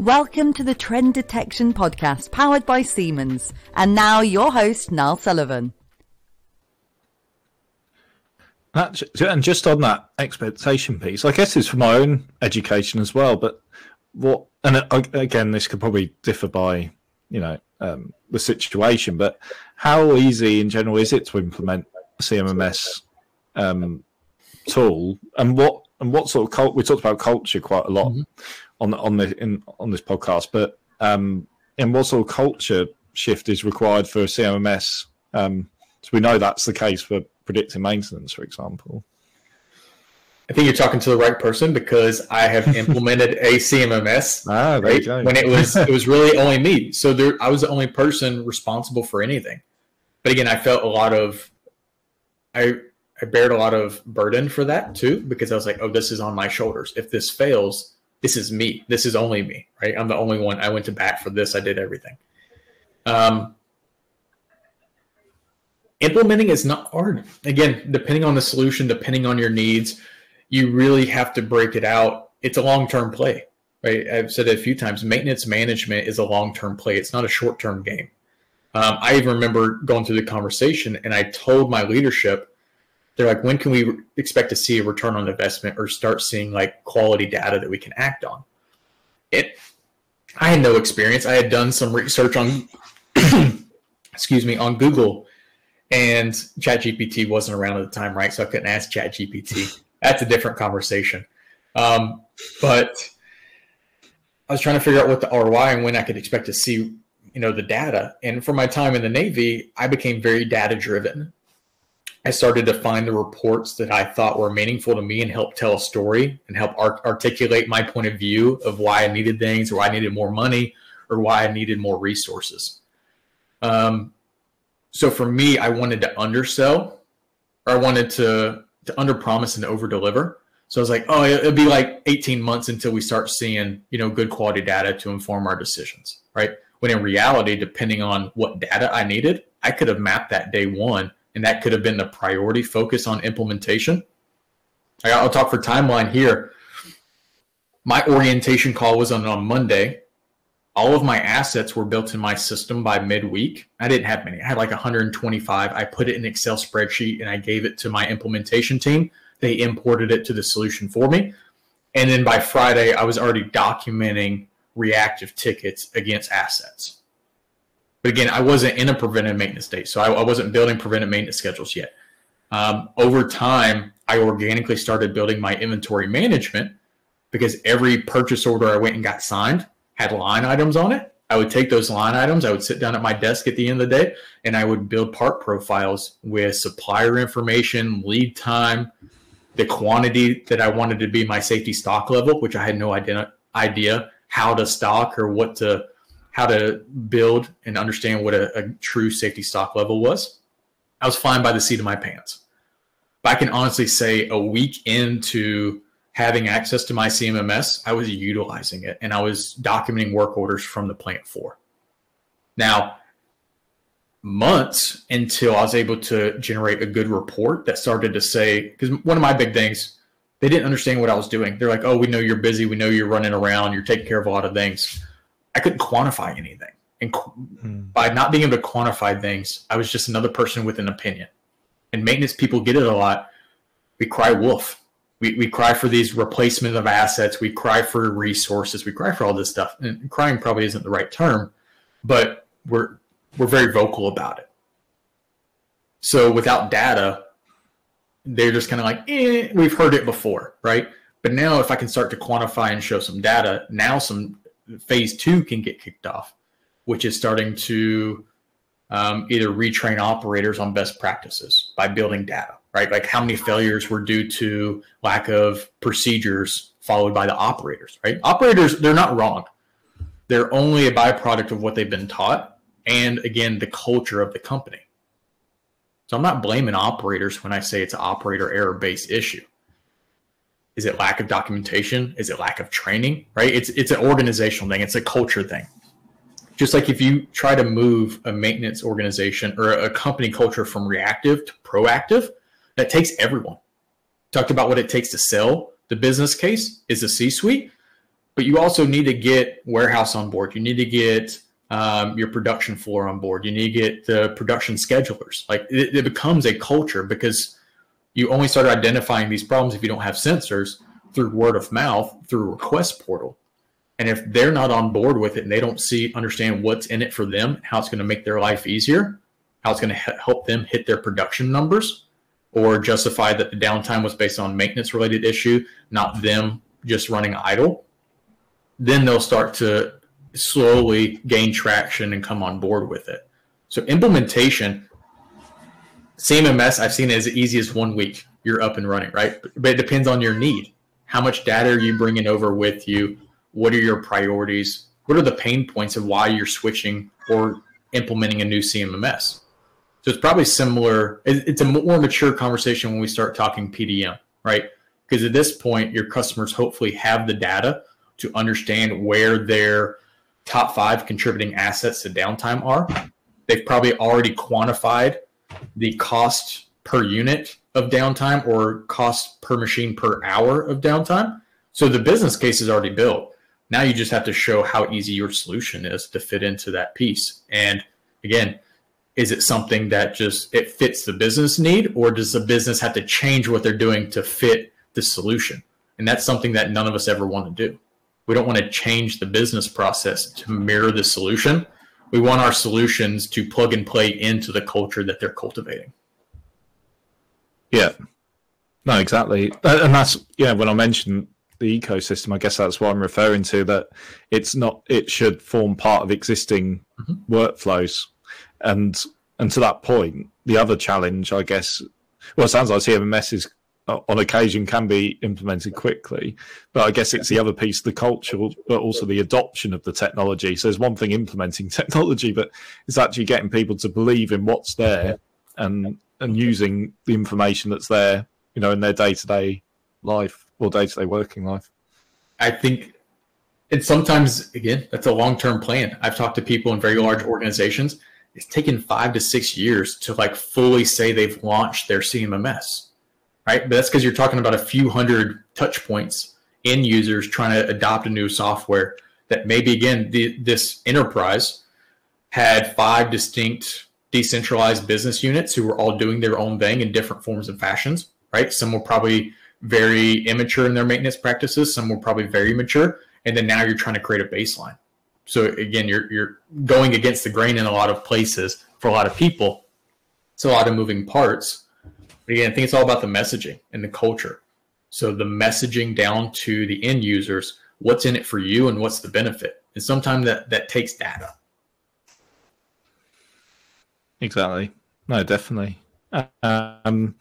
Welcome to the Trend Detection Podcast powered by Siemens. And now your host, Niall Sullivan. and just on that expectation piece, I guess it's for my own education as well. But what, and again, this could probably differ by, you know, um, the situation. But how easy in general is it to implement a CMMS um, tool, and what and what sort of cult? We talked about culture quite a lot mm-hmm. On on the in on this podcast, but um, and what sort of culture shift is required for a CMMS? Um, so we know that's the case for predictive maintenance, for example? I think you're talking to the right person because I have implemented a CMMS ah, right, when it was it was really only me. So there, I was the only person responsible for anything. But again, I felt a lot of I I bared a lot of burden for that too because I was like, oh, this is on my shoulders. If this fails, this is me. This is only me, right? I'm the only one. I went to bat for this. I did everything. Um, implementing is not hard. Again, depending on the solution, depending on your needs, you really have to break it out. It's a long term play, right? I've said it a few times. Maintenance management is a long term play. It's not a short term game. Um, I even remember going through the conversation and I told my leadership, they're like, when can we expect to see a return on investment or start seeing like quality data that we can act on? It, I had no experience. I had done some research on, excuse me, on Google and ChatGPT wasn't around at the time, right? So I couldn't ask ChatGPT. That's a different conversation. Um, but I was trying to figure out what the ROI and when I could expect to see, you know, the data. And for my time in the Navy, I became very data driven. I started to find the reports that I thought were meaningful to me and help tell a story and help art- articulate my point of view of why I needed things or why I needed more money or why I needed more resources. Um, so for me, I wanted to undersell, or I wanted to to underpromise and over deliver. So I was like, oh, it'll be like 18 months until we start seeing, you know, good quality data to inform our decisions, right? When in reality, depending on what data I needed, I could have mapped that day one, and that could have been the priority focus on implementation. I'll talk for timeline here. My orientation call was on, on Monday all of my assets were built in my system by midweek. I didn't have many. I had like 125. I put it in Excel spreadsheet and I gave it to my implementation team. They imported it to the solution for me. And then by Friday, I was already documenting reactive tickets against assets. But again, I wasn't in a preventive maintenance state. So I, I wasn't building preventive maintenance schedules yet. Um, over time, I organically started building my inventory management because every purchase order I went and got signed, had line items on it. I would take those line items, I would sit down at my desk at the end of the day, and I would build part profiles with supplier information, lead time, the quantity that I wanted to be my safety stock level, which I had no idea, idea how to stock or what to how to build and understand what a, a true safety stock level was. I was flying by the seat of my pants. But I can honestly say a week into having access to my CMMS, I was utilizing it and I was documenting work orders from the plant floor. Now, months until I was able to generate a good report that started to say, because one of my big things, they didn't understand what I was doing. They're like, oh, we know you're busy. We know you're running around. You're taking care of a lot of things. I couldn't quantify anything. And mm-hmm. by not being able to quantify things, I was just another person with an opinion. And maintenance people get it a lot. We cry wolf we, we cry for these replacement of assets we cry for resources we cry for all this stuff and crying probably isn't the right term but we're we're very vocal about it so without data they're just kind of like eh, we've heard it before right but now if i can start to quantify and show some data now some phase two can get kicked off which is starting to um, either retrain operators on best practices by building data right? Like how many failures were due to lack of procedures followed by the operators, right? Operators, they're not wrong. They're only a byproduct of what they've been taught and again, the culture of the company. So I'm not blaming operators when I say it's an operator error based issue. Is it lack of documentation? Is it lack of training? Right? It's it's an organizational thing. It's a culture thing. Just like if you try to move a maintenance organization or a company culture from reactive to proactive, that takes everyone. Talked about what it takes to sell the business case is a C suite. but you also need to get warehouse on board. You need to get um, your production floor on board. You need to get the production schedulers. Like it, it becomes a culture because you only start identifying these problems if you don't have sensors through word of mouth through request portal. And if they're not on board with it and they don't see understand what's in it for them, how it's going to make their life easier, how it's going to help them hit their production numbers, or justify that the downtime was based on maintenance related issue, not them just running idle, then they'll start to slowly gain traction and come on board with it. So implementation, CMMS, I've seen as easy as one week. You're up and running, right? But it depends on your need. How much data are you bringing over with you? What are your priorities? What are the pain points of why you're switching or implementing a new CMMS? So it's probably similar. It's a more mature conversation when we start talking PDM, right? Because at this point, your customers hopefully have the data to understand where their top five contributing assets to downtime are. They've probably already quantified the cost per unit of downtime or cost per machine per hour of downtime. So the business case is already built. Now you just have to show how easy your solution is to fit into that piece. And again, is it something that just it fits the business need or does the business have to change what they're doing to fit the solution? And that's something that none of us ever want to do. We don't want to change the business process to mirror the solution. We want our solutions to plug and play into the culture that they're cultivating. Yeah. No, exactly. And that's, yeah, when I mentioned the ecosystem, I guess that's what I'm referring to, that it's not, it should form part of existing mm-hmm. workflows. And, and to that point, the other challenge, I guess, well, it sounds like CMMS is on occasion can be implemented quickly. But I guess it's the other piece, the culture, but also the adoption of the technology. So there's one thing implementing technology, but it's actually getting people to believe in what's there and and using the information that's there, you know, in their day to day life or day to day working life. I think and sometimes again, that's a long term plan. I've talked to people in very large organizations. It's taken five to six years to like fully say they've launched their CMMS right? But that's because you're talking about a few hundred touch points in users trying to adopt a new software that maybe again the, this enterprise had five distinct decentralized business units who were all doing their own thing in different forms and fashions right? Some were probably very immature in their maintenance practices some were probably very mature and then now you're trying to create a baseline. So again you're you're going against the grain in a lot of places for a lot of people. It's a lot of moving parts but again, I think it's all about the messaging and the culture. So the messaging down to the end users, what's in it for you and what's the benefit. And sometimes that that takes data. Exactly. No, definitely. Um,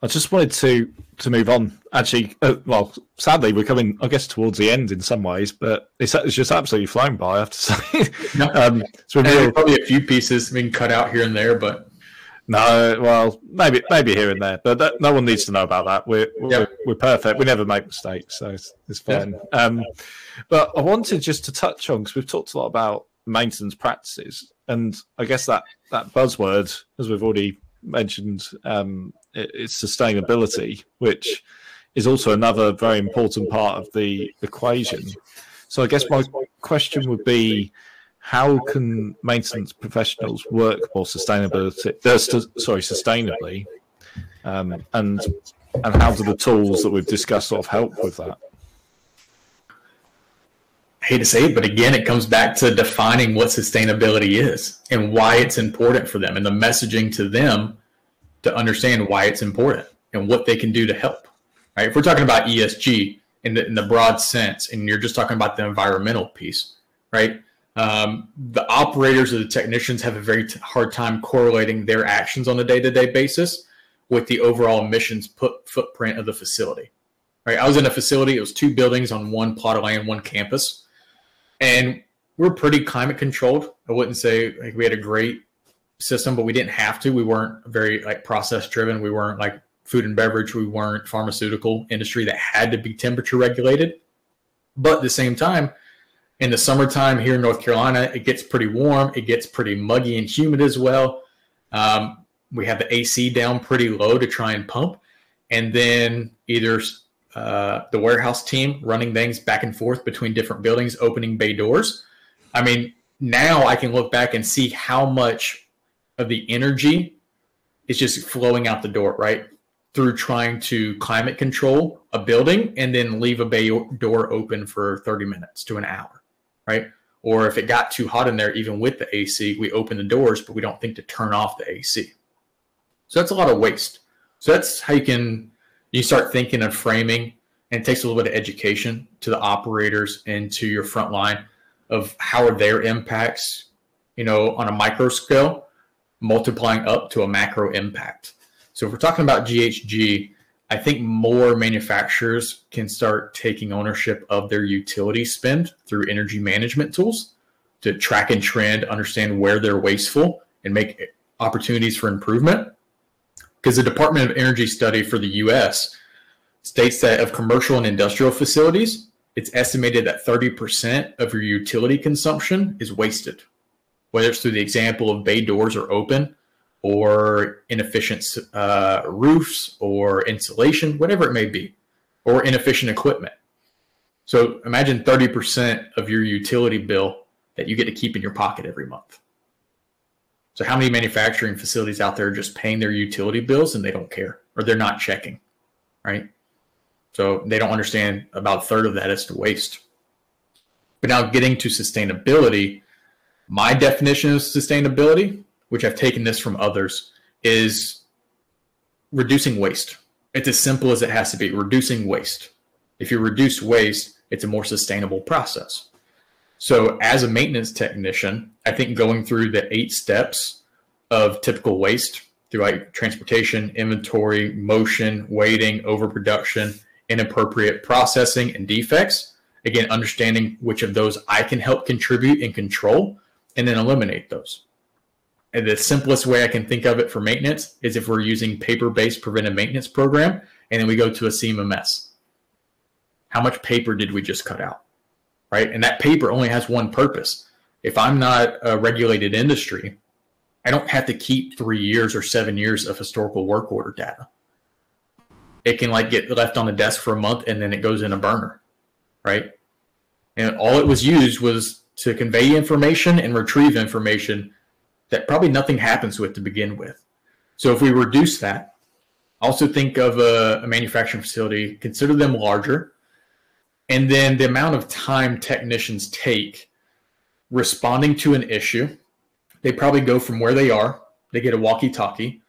I just wanted to to move on. Actually, uh, well, sadly, we're coming, I guess, towards the end in some ways, but it's, it's just absolutely flown by. I have to say. No, um, so real... probably a few pieces being cut out here and there, but no, well, maybe maybe here and there, but that, no one needs to know about that. We're we're, we're perfect. We never make mistakes, so it's, it's fine. Um, but I wanted just to touch on because we've talked a lot about maintenance practices, and I guess that that buzzword, as we've already mentioned, um, it, it's sustainability, which is also another very important part of the equation. So I guess my question would be how can maintenance professionals work more sustainability? Uh, st- sorry, sustainably, um, and and how do the tools that we've discussed sort of help with that? I hate to say it, but again, it comes back to defining what sustainability is and why it's important for them, and the messaging to them to understand why it's important and what they can do to help. Right? If we're talking about ESG in the, in the broad sense, and you're just talking about the environmental piece, right? Um, the operators or the technicians have a very t- hard time correlating their actions on a day-to-day basis with the overall emissions put, footprint of the facility. Right, I was in a facility; it was two buildings on one plot of land, one campus, and we're pretty climate controlled. I wouldn't say like we had a great system, but we didn't have to. We weren't very like process driven. We weren't like food and beverage. We weren't pharmaceutical industry that had to be temperature regulated. But at the same time, in the summertime here in North Carolina, it gets pretty warm. It gets pretty muggy and humid as well. Um, we have the AC down pretty low to try and pump. And then either uh, the warehouse team running things back and forth between different buildings, opening bay doors. I mean, now I can look back and see how much of the energy is just flowing out the door, right? Through trying to climate control a building and then leave a bay door open for 30 minutes to an hour, right? Or if it got too hot in there, even with the AC, we open the doors, but we don't think to turn off the AC. So that's a lot of waste. So that's how you can you start thinking of framing, and it takes a little bit of education to the operators and to your front line of how are their impacts, you know, on a micro scale, multiplying up to a macro impact. So if we're talking about GHG, I think more manufacturers can start taking ownership of their utility spend through energy management tools to track and trend, understand where they're wasteful, and make opportunities for improvement. Because the Department of Energy study for the US states that of commercial and industrial facilities, it's estimated that 30% of your utility consumption is wasted, whether it's through the example of bay doors are open or inefficient uh, roofs or insulation, whatever it may be, or inefficient equipment. So imagine 30% of your utility bill that you get to keep in your pocket every month. So how many manufacturing facilities out there are just paying their utility bills and they don't care or they're not checking, right? So they don't understand about a third of that is to waste. But now getting to sustainability, my definition of sustainability which I've taken this from others, is reducing waste. It's as simple as it has to be reducing waste. If you reduce waste, it's a more sustainable process. So, as a maintenance technician, I think going through the eight steps of typical waste through like transportation, inventory, motion, waiting, overproduction, inappropriate processing, and defects. Again, understanding which of those I can help contribute and control, and then eliminate those. And the simplest way I can think of it for maintenance is if we're using paper-based preventive maintenance program, and then we go to a CMMS. How much paper did we just cut out? Right? And that paper only has one purpose. If I'm not a regulated industry, I don't have to keep three years or seven years of historical work order data. It can like get left on the desk for a month and then it goes in a burner, right? And all it was used was to convey information and retrieve information that probably nothing happens with to begin with. So if we reduce that, also think of a, a manufacturing facility, consider them larger, and then the amount of time technicians take responding to an issue. They probably go from where they are, they get a walkie talkie,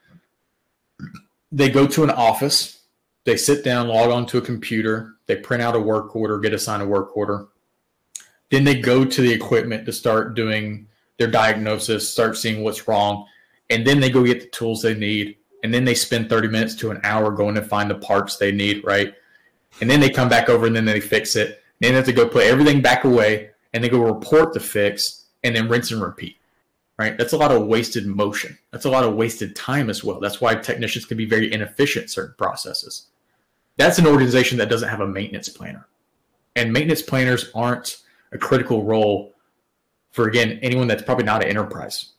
they go to an office, they sit down, log onto a computer, they print out a work order, get assigned a work order. Then they go to the equipment to start doing their diagnosis, start seeing what's wrong, and then they go get the tools they need. And then they spend 30 minutes to an hour going to find the parts they need, right? And then they come back over and then they fix it. And then they have to go put everything back away and they go report the fix and then rinse and repeat, right? That's a lot of wasted motion. That's a lot of wasted time as well. That's why technicians can be very inefficient in certain processes. That's an organization that doesn't have a maintenance planner. And maintenance planners aren't a critical role for again anyone that's probably not an enterprise.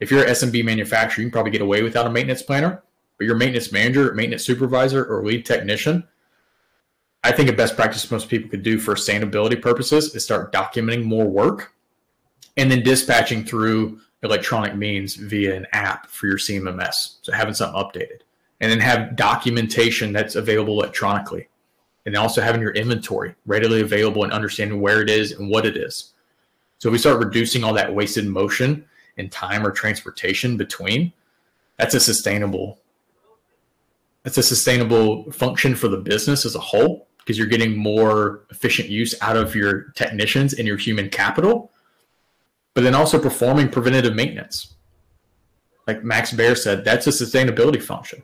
If you're an SMB manufacturer, you can probably get away without a maintenance planner, but your maintenance manager, maintenance supervisor, or lead technician, I think a best practice most people could do for sustainability purposes is start documenting more work and then dispatching through electronic means via an app for your CMMS. So having something updated and then have documentation that's available electronically and also having your inventory readily available and understanding where it is and what it is. So if we start reducing all that wasted motion and time or transportation between, that's a sustainable that's a sustainable function for the business as a whole because you're getting more efficient use out of your technicians and your human capital, but then also performing preventative maintenance. Like Max Bear said, that's a sustainability function.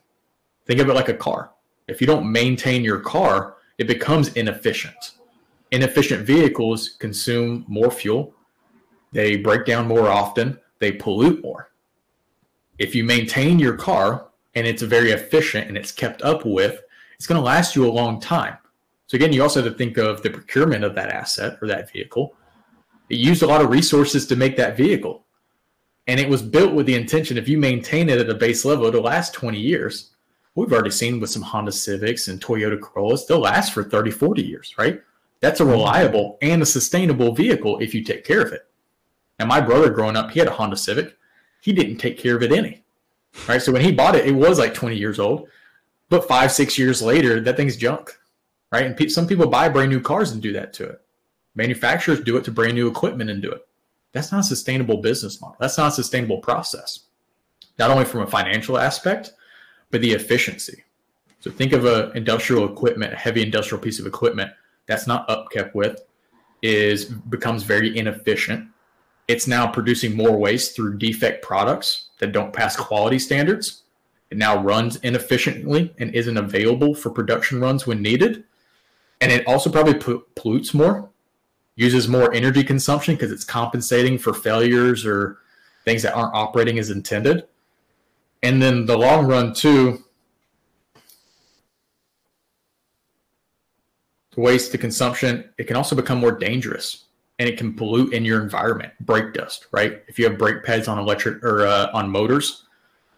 Think of it like a car. If you don't maintain your car, it becomes inefficient. Inefficient vehicles consume more fuel, they break down more often, they pollute more. If you maintain your car and it's very efficient and it's kept up with, it's going to last you a long time. So again, you also have to think of the procurement of that asset or that vehicle. It used a lot of resources to make that vehicle. And it was built with the intention if you maintain it at a base level, it'll last 20 years. we've already seen with some Honda Civics and Toyota Corollas, they'll last for 30, 40 years, right? That's a reliable and a sustainable vehicle if you take care of it. And my brother growing up, he had a Honda Civic. He didn't take care of it any. Right. So when he bought it, it was like 20 years old. But five, six years later, that thing's junk. Right. And pe- some people buy brand new cars and do that to it. Manufacturers do it to brand new equipment and do it. That's not a sustainable business model. That's not a sustainable process. Not only from a financial aspect, but the efficiency. So think of a industrial equipment, a heavy industrial piece of equipment that's not upkept with, is becomes very inefficient. It's now producing more waste through defect products that don't pass quality standards. It now runs inefficiently and isn't available for production runs when needed. And it also probably pollutes more, uses more energy consumption because it's compensating for failures or things that aren't operating as intended. And then the long run, too, the waste, the consumption, it can also become more dangerous and it can pollute in your environment. Brake dust, right? If you have brake pads on electric or uh, on motors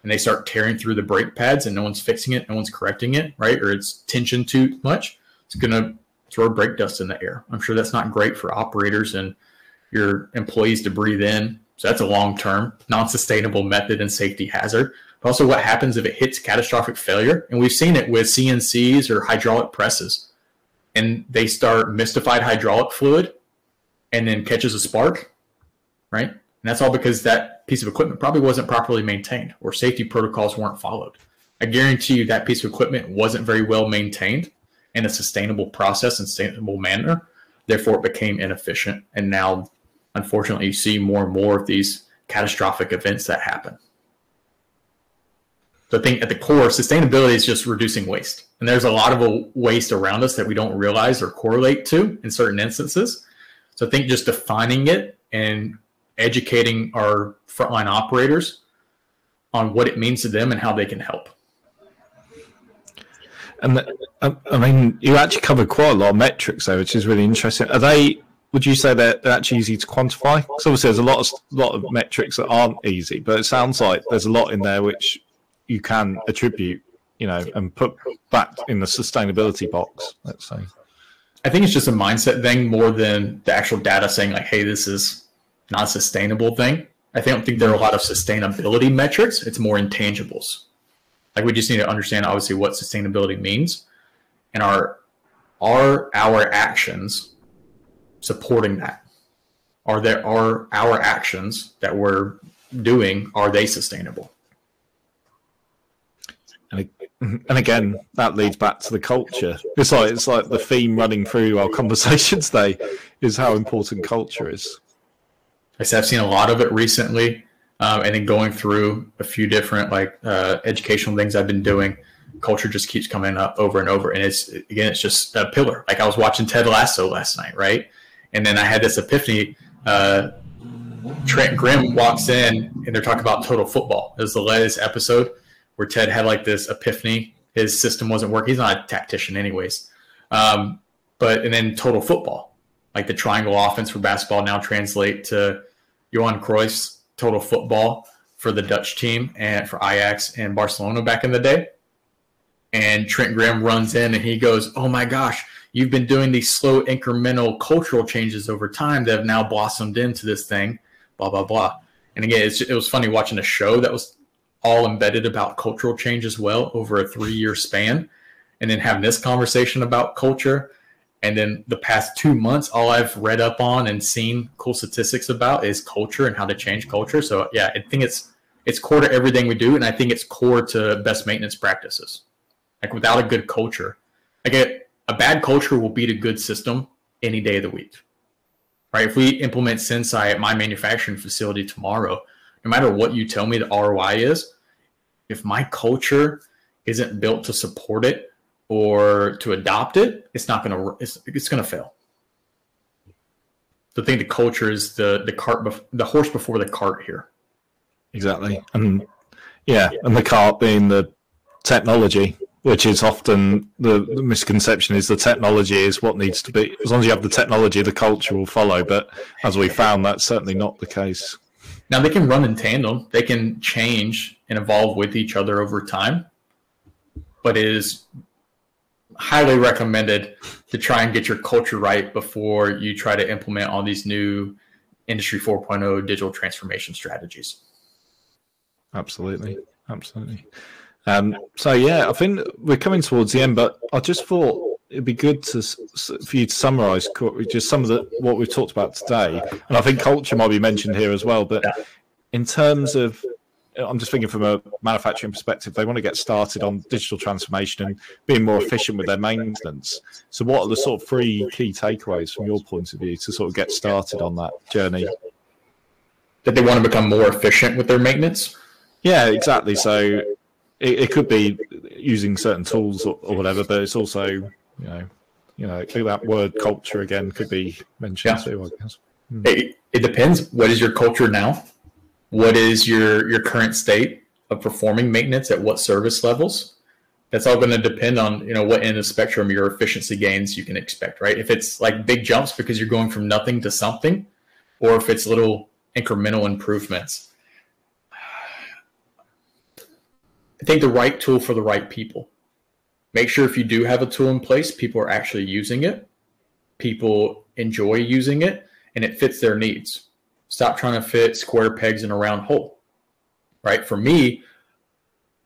and they start tearing through the brake pads and no one's fixing it, no one's correcting it, right? Or it's tension too much, it's to throw brake dust in the air. I'm sure that's not great for operators and your employees to breathe in. So that's a long term, non sustainable method and safety hazard. But also, what happens if it hits catastrophic failure? And we've seen it with CNCs or hydraulic presses and they start mystified hydraulic fluid and then catches a spark, right? And that's all because that piece of equipment probably wasn't properly maintained or safety protocols weren't followed. I guarantee you that piece of equipment wasn't very well maintained in a sustainable process and sustainable manner. Therefore, it became inefficient. And now, unfortunately, you see more and more of these catastrophic events that happen. So I think at the core, sustainability is just reducing waste. And there's a lot of waste around us that we don't realize or correlate to in certain instances. So I think just defining it and educating our frontline operators on what it means to them and how they can help. And uh, I mean, you actually covered quite a lot of metrics there, which is really interesting. Are they? Would you say they're actually easy to quantify? Because obviously, there's a lot of lot of metrics that aren't easy, but it sounds like there's a lot in there which you can attribute, you know, and put back in the sustainability box. Let's say. I think it's just a mindset thing more than the actual data saying like, "Hey, this is not sustainable thing." I don't think there are a lot of sustainability metrics. It's more intangibles. Like we just need to understand obviously what sustainability means, and are are our actions supporting that? Are there are our actions that we're doing are they sustainable? And, again, that leads back to the culture. It's like it's like the theme running through our conversations today is how important culture is. I said I've seen a lot of it recently, um, and then going through a few different like uh, educational things I've been doing. Culture just keeps coming up over and over, and it's again, it's just a pillar. Like I was watching Ted Lasso last night, right? And then I had this epiphany. Uh, Trent Crimm walks in, and they're talking about total football. It was the latest episode where Ted had like this epiphany. His system wasn't working. He's not a tactician, anyways. Um, but and then total football, like the triangle offense for basketball, now translate to Johan Cruyff's total football for the Dutch team and for Ajax and Barcelona back in the day. And Trent Graham runs in and he goes, "Oh my gosh, you've been doing these slow incremental cultural changes over time that have now blossomed into this thing." Blah blah blah. And again, it was funny watching a show that was all embedded about cultural change as well over a three year span. And then having this conversation about culture. And then the past two months, all I've read up on and seen cool statistics about is culture and how to change culture. So yeah, I think it's it's core to everything we do, and I think it's core to best maintenance practices. Like without a good culture, like a, a bad culture will beat a good system any day of the week. Right? If we implement Senseye at my manufacturing facility tomorrow, no matter what you tell me the ROI is, if my culture isn't built to support it or to adopt it, it's not going to it's, it's going to fail. The thing, the culture is the the cart, bef- the horse before the cart here. Exactly, and yeah, and the cart being the technology, which is often the, the, misconception is the technology is what needs to be. As long as you have the technology, the culture will follow. But as we found, that's certainly not the case. Now they can run in tandem. They can change and evolve with each other over time. but it is highly recommended to try and get your culture right before you try to implement all these new industry 4.0 digital transformation strategies. Absolutely. Absolutely. Um, so yeah, I think we're coming towards the end, but I just thought it'd be good to for you to summarise just some of the what we've talked about today, and I think culture might be mentioned here as well. But in terms of, uh, I'm just thinking from a manufacturing perspective, they want to get started on digital transformation and being more efficient with their maintenance. So, what are the sort of three key takeaways from your point of view to sort of get started on that journey? That they want to become more efficient with their maintenance. Yeah, exactly. So it, it could be using certain tools or, or, whatever, but it's also you know you know that word culture again could be mentioned yeah. too. I guess hmm. it, it depends. What is your culture now? What is your your current state of performing maintenance at what service levels? That's all going to depend on you know what end of the spectrum your efficiency gains you can expect, right? If it's like big jumps because you're going from nothing to something, or if it's little incremental improvements I think the right tool for the right people. Make sure if you do have a tool in place, people are actually using it, people enjoy using it, and it fits their needs. Stop trying to fit square pegs in a round hole. Right? For me,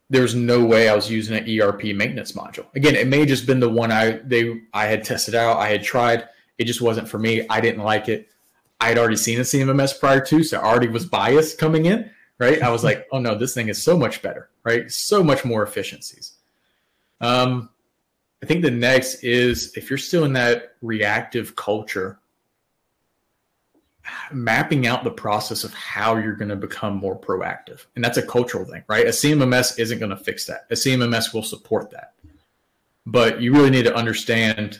there's no way I was using an ERP maintenance module. Again, it may have just been the one I they I had tested out, I had tried. It just wasn't for me. I didn't like it. I had already seen a CMMS prior to, so I already was biased coming in right? I was like, oh no, this thing is so much better, right? So much more efficiencies. Um, I think the next is if you're still in that reactive culture, mapping out the process of how you're going to become more proactive. And that's a cultural thing, right? A CMMS isn't going to fix that. A CMMS will support that. But you really need to understand,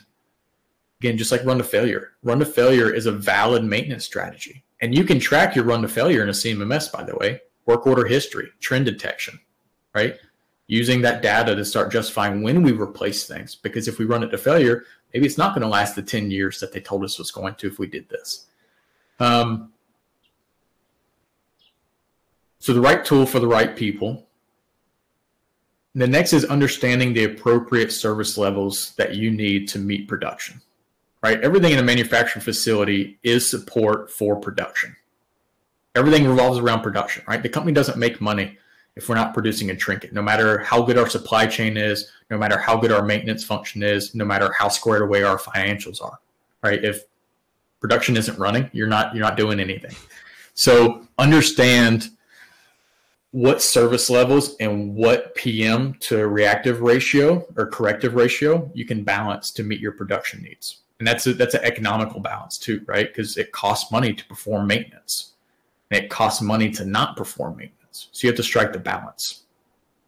again, just like run to failure. Run to failure is a valid maintenance strategy. And you can track your run to failure in a CMMS, by the way work order history, trend detection, right? Using that data to start justifying when we replace things. Because if we run it to failure, maybe it's not going to last the 10 years that they told us was going to if we did this. Um, so the right tool for the right people. The next is understanding the appropriate service levels that you need to meet production. Right? Everything in a manufacturing facility is support for production everything revolves around production, right? The company doesn't make money if we're not producing a trinket, no matter how good our supply chain is, no matter how good our maintenance function is, no matter how squared away our financials are, right? If production isn't running, you're not you're not doing anything. So understand what service levels and what PM to reactive ratio or corrective ratio you can balance to meet your production needs. And that's a, that's an economical balance too, right? Because it costs money to perform maintenance and it costs money to not perform maintenance. So you have to strike the balance.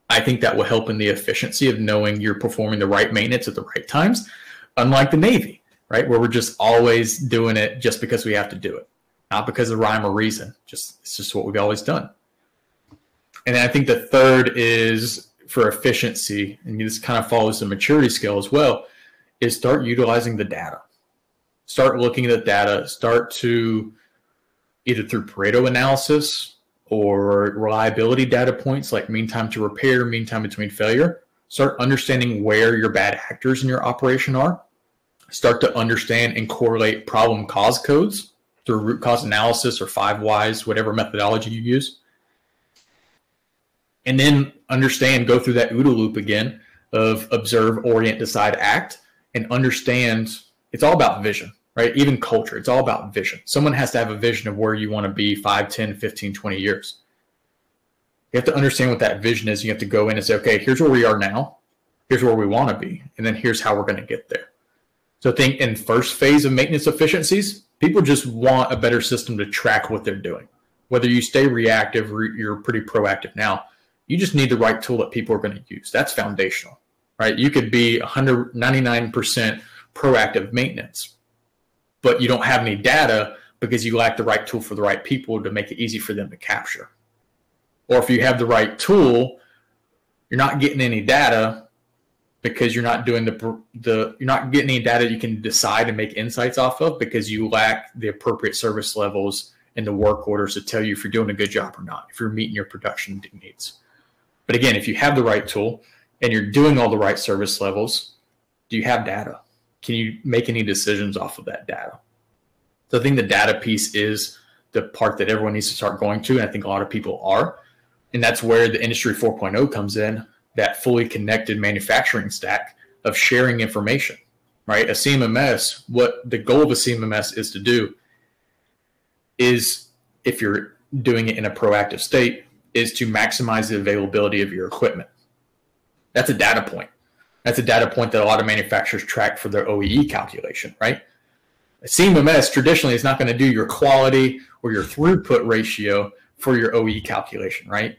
I think that will help in the efficiency of knowing you're performing the right maintenance at the right times, unlike the Navy, right? Where we're just always doing it just because we have to do it, not because of rhyme or reason. Just it's just what we've always done. And I think the third is for efficiency, and this kind of follows the maturity scale as well, is start utilizing the data. Start looking at the data, start to either through Pareto analysis or reliability data points like mean time to repair, mean time between failure. Start understanding where your bad actors in your operation are. Start to understand and correlate problem cause codes through root cause analysis or five whys, whatever methodology you use. And then understand, go through that OODA loop again of observe, orient, decide, act, and understand it's all about vision right? Even culture, it's all about vision. Someone has to have a vision of where you want to be 5, 10, 15, 20 years. You have to understand what that vision is. You have to go in and say, okay, here's where we are now. Here's where we want to be. And then here's how we're going to get there. So I think in first phase of maintenance efficiencies, people just want a better system to track what they're doing. Whether you stay reactive or you're pretty proactive now, you just need the right tool that people are going to use. That's foundational, right? You could be 199% proactive maintenance, but you don't have any data because you lack the right tool for the right people to make it easy for them to capture. Or if you have the right tool, you're not getting any data because you're not doing the the you're not getting any data you can decide and make insights off of because you lack the appropriate service levels and the work orders to tell you if you're doing a good job or not, if you're meeting your production needs. But again, if you have the right tool, and you're doing all the right service levels, do you have data? Can you make any decisions off of that data? So I think the data piece is the part that everyone needs to start going to. And I think a lot of people are. And that's where the industry 4.0 comes in that fully connected manufacturing stack of sharing information, right? A CMMS, what the goal of a CMMS is to do is if you're doing it in a proactive state, is to maximize the availability of your equipment. That's a data point. That's a data point that a lot of manufacturers track for their OEE calculation, right? A CMMS traditionally is not going to do your quality or your throughput ratio for your OEE calculation, right?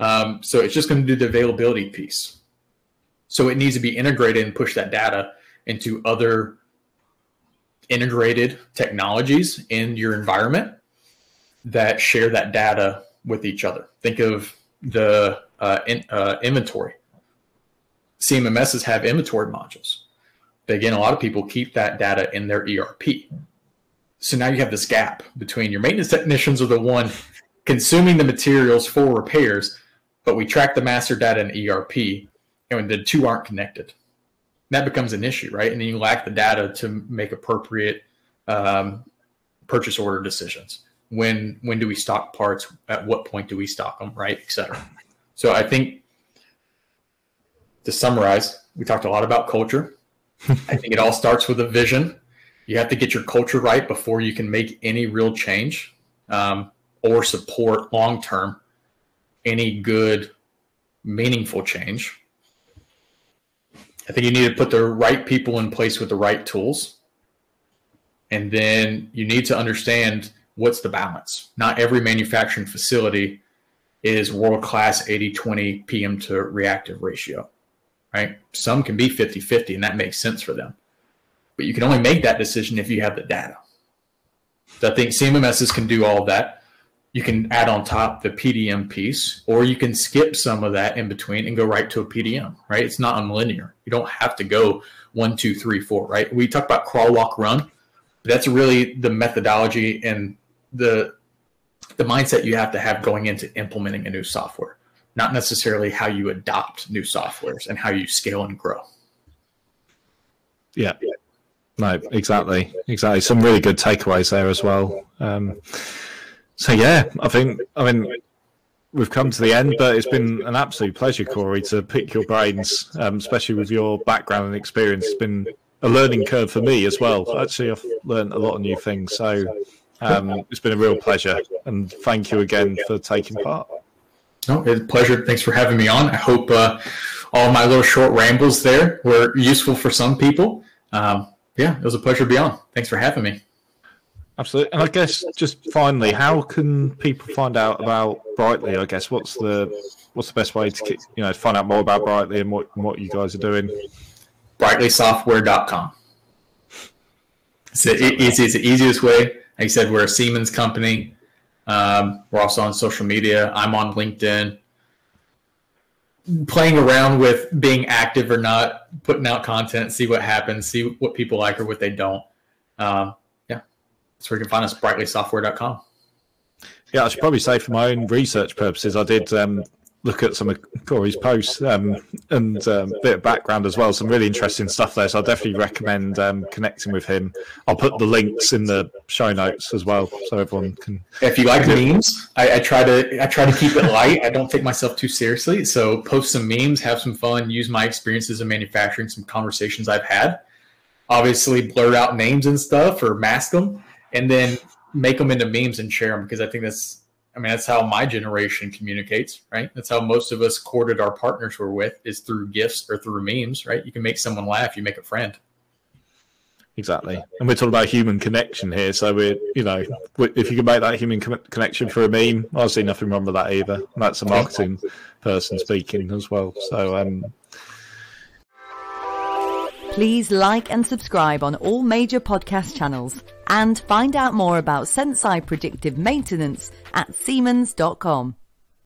Um, so it's just going to do the availability piece. So it needs to be integrated and push that data into other integrated technologies in your environment that share that data with each other. Think of the uh, in, uh, inventory. CMMSs have inventory modules. But again, a lot of people keep that data in their ERP. So now you have this gap between your maintenance technicians are the one consuming the materials for repairs, but we track the master data in ERP, and the two aren't connected. That becomes an issue, right? And then you lack the data to make appropriate um, purchase order decisions. When when do we stock parts? At what point do we stock them? Right, et cetera. So I think to summarize, we talked a lot about culture. I think it all starts with a vision. You have to get your culture right before you can make any real change um, or support long term any good, meaningful change. I think you need to put the right people in place with the right tools. And then you need to understand what's the balance. Not every manufacturing facility is world class 80 20 PM to reactive ratio right? Some can be 50 50, and that makes sense for them. But you can only make that decision if you have the data. So I think CMMSs can do all that. You can add on top the PDM piece, or you can skip some of that in between and go right to a PDM, right? It's not unlinear. You don't have to go one, two, three, four, right? We talk about crawl, walk, run. That's really the methodology and the the mindset you have to have going into implementing a new software not necessarily how you adopt new softwares and how you scale and grow. Yeah. No, exactly. Exactly. Some really good takeaways there as well. Um, so, yeah, I think, I mean, we've come to the end, but it's been an absolute pleasure, Corey, to pick your brains, um, especially with your background and experience. It's been a learning curve for me as well. Actually, I've learned a lot of new things. So, um, it's been a real pleasure. And thank you again for taking part. No, it's a pleasure. Thanks for having me on. I hope uh, all my little short rambles there were useful for some people. Um, yeah, it was a pleasure to be on. Thanks for having me. Absolutely. And I guess just finally, how can people find out about Brightly? I guess what's the what's the best way to you know find out more about Brightly and what what you guys are doing? Brightlysoftware.com. It's, the, it's, it's the easiest way. Like I said, we're a Siemens company. Um, we're also on social media. I'm on LinkedIn. Playing around with being active or not, putting out content, see what happens, see what people like or what they don't. Um, yeah, so you can find us brightlysoftware.com. Yeah, I should probably say for my own research purposes, I did um, look at some of Corey's posts um, and um, a bit of background as well. Some really interesting stuff there. So I definitely recommend um, connecting with him. I'll put the links in the show notes as well, so everyone can. If you like memes, I, I try to I try to keep it light. I don't take myself too seriously. So post some memes, have some fun, use my experiences in manufacturing, some conversations I've had. Obviously, blur out names and stuff or mask them, and then make them into memes and share them because I think that's I mean, that's how my generation communicates, right? That's how most of us courted our partners we're with is through gifts or through memes, right? You can make someone laugh, you make a friend. Exactly. And we're talking about human connection here. So we're, you know, if you can make that human connection for a meme, I see nothing wrong with that either. And that's a marketing person speaking as well. So, um, Please like and subscribe on all major podcast channels and find out more about Senseye predictive maintenance at Siemens.com.